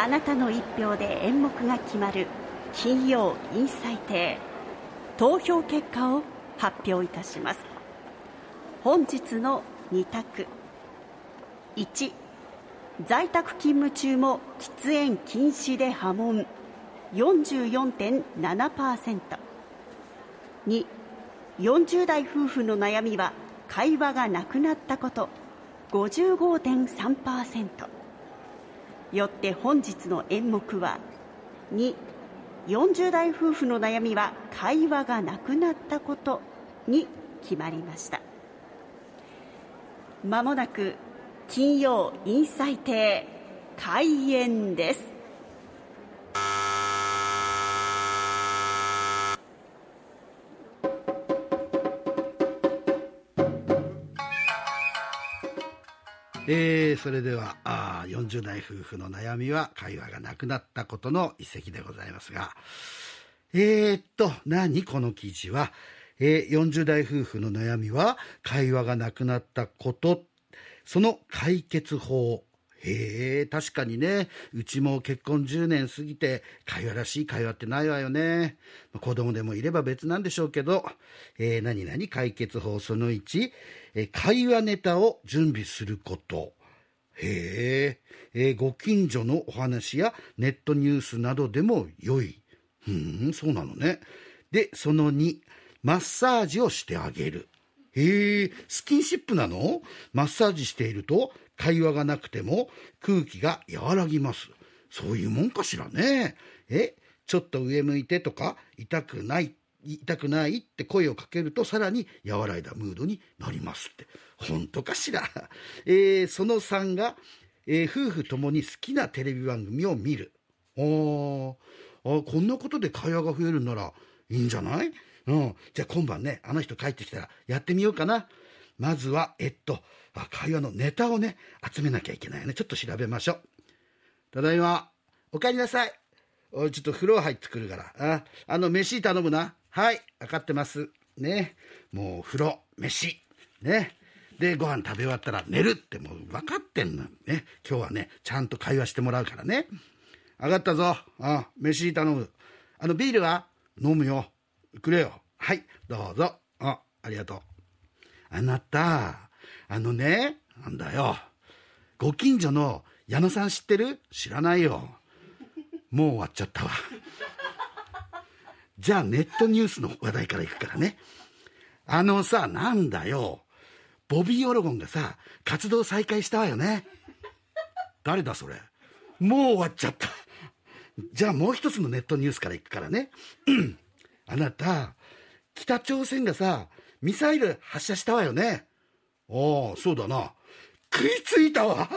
あなたの一票で演目が決まる。金曜インサイテ投票結果を発表いたします。本日の2択。1在宅勤務中も喫煙禁止で波紋。44.7%。2、40代夫婦の悩みは会話がなくなったこと。55.3%。よって本日の演目は2、40代夫婦の悩みは会話がなくなったことに決まりました。まもなく金曜インサイテ開演です。えー、それではあ40代夫婦の悩みは会話がなくなったことの一席でございますがえー、っと何？この記事は、えー、40代夫婦の悩みは会話がなくなったことその解決法へえ、確かにね、うちも結婚10年過ぎて、会話らしい会話ってないわよね。ま子供でもいれば別なんでしょうけど、えー、何々解決法その1、えー、会話ネタを準備すること。へえ、ー、ご近所のお話やネットニュースなどでも良い。うん、そうなのね。で、その2、マッサージをしてあげる。へえ、スキンシップなの？マッサージしていると会話がなくても空気が和らぎます。そういうもんかしらね。え、ちょっと上向いてとか、痛くない、痛くないって声をかけるとさらに和らいだムードになりますって。本当かしら？えー、その3が、えー、夫婦ともに好きなテレビ番組を見る。ああ、こんなことで会話が増えるならいいんじゃない？うん。じゃあ今晩ね、あの人帰ってきたらやってみようかな。まずは、えっと、会話のネタをね、集めなきゃいけないよね。ちょっと調べましょう。ただいま、お帰りなさい。おい、ちょっと風呂入ってくるから。あ、あの、飯頼むな。はい、分かってます。ね。もう、風呂、飯。ね。で、ご飯食べ終わったら寝るってもう分かってんの。ね。今日はね、ちゃんと会話してもらうからね。上がったぞ。あ、飯頼む。あの、ビールは？飲むよ。くれよ。はい、どうぞ。あ、ありがとう。あなた、あのね、なんだよ。ご近所の矢野さん知ってる？知らないよ。もう終わっちゃったわ。じゃあネットニュースの話題からいくからね。あのさ、なんだよ。ボビー・オロゴンがさ、活動再開したわよね。誰だそれ？もう終わっちゃった。じゃあもう一つのネットニュースからいくからね。あなた、北朝鮮がさ、ミサイル発射したわよね。ああ、そうだな。食いついたわ。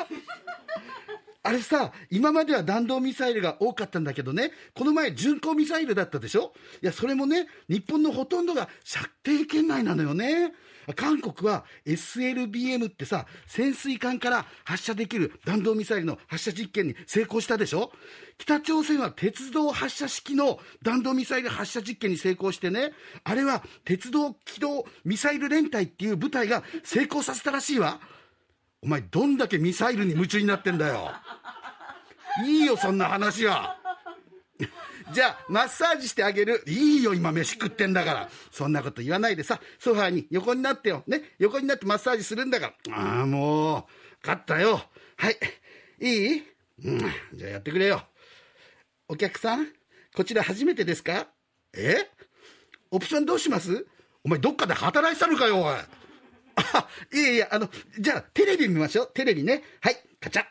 あれさ、今までは弾道ミサイルが多かったんだけどね、この前巡航ミサイルだったでしょ？いや、それもね、日本のほとんどが射程圏内なのよね。韓国は SLBM ってさ、潜水艦から発射できる弾道ミサイルの発射実験に成功したでしょ？北朝鮮は鉄道発射式の弾道ミサイル発射実験に成功してね、あれは鉄道機動ミサイル連隊っていう部隊が成功させたらしいわ。お前どんだけミサイルに夢中になってんだよ。いいよ、そんな話は。じゃあ、マッサージしてあげる。いいよ、今飯食ってんだから。そんなこと言わないでさ、ソファーに横になってよ。ね、横になってマッサージするんだから。ああ、もう、勝ったよ。はい。いい？うん、じゃあやってくれよ。お客さん、こちら初めてですか？え？オプションどうします？お前どっかで働いてたのかよ、おい。いやいや、あの、じゃあテレビ見ましょう。テレビね。はい、カチャ。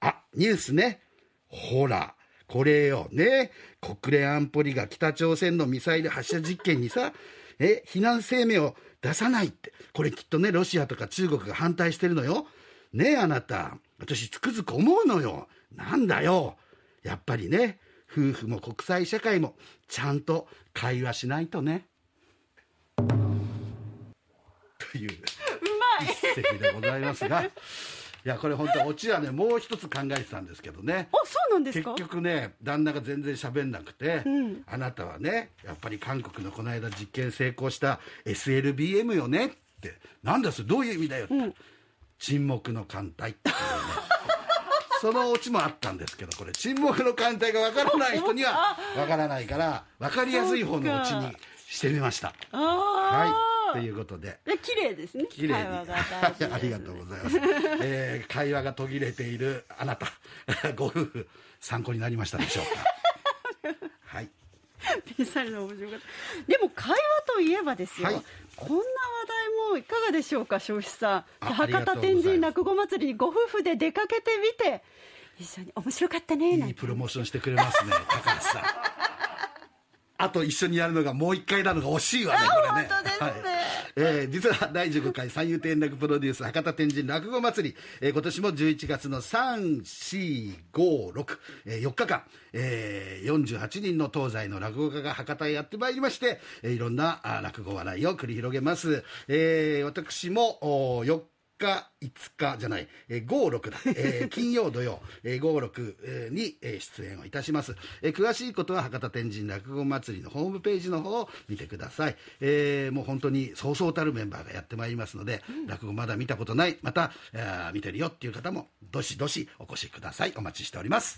あ、ニュースね。ほら。これよ、ね。国連安保理が北朝鮮のミサイル発射実験にさ、え、非難声明を出さないって。これきっとね、ロシアとか中国が反対してるのよ。ねえ、あなた。私つくづく思うのよ。なんだよ。やっぱりね、夫婦も国際社会もちゃんと会話しないとね。という一席でございますが。いやこれ本当オチはねもう一つ考えてたんですけどね。あそうなんですか？結局ね旦那が全然喋んなくて、うん、あなたはねやっぱり韓国のこの間実験成功した SLBM よね？ってなんだそれどういう意味だよって、うん、沈黙の艦隊っていうね。そのオチもあったんですけどこれ沈黙の艦隊がわからない人にはわからないから分かりやすい方のオチにしてみました。あはいということで。で綺麗ですね。綺麗に。ありがとうございます、えー会話が途切れているあなた。ご夫婦参考になりましたでしょうか。はい。ピンサイド面白かった。でも会話といえばですよ、はい。こんな話題もいかがでしょうか庄司さん。博多天神落語祭りにご夫婦で出かけてみて。一緒に面白かったねいいプロモーションしてくれますね高橋さんあと一緒にやるのがもう一回なのが惜しいわねこれね。はい。えー実は第15回三遊亭円楽プロデュース博多天神落語祭り、えー今年も11月の3456、えー4日間、えー48人の東西の落語家が博多へやってまいりまして、えーいろんなあ落語笑いを繰り広げます、えー私もお4日、5日じゃない、えー、5、6だ、えー 金曜、土曜、えー、5、6えーに、えー出演をいたします、えー詳しいことは博多天神落語祭りのホームページの方を見てください、えーもう本当にそうそうたるメンバーがやってまいりますので、落語まだ見たことないまた、えー見てるよっていう方もどしどしお越しください。お待ちしております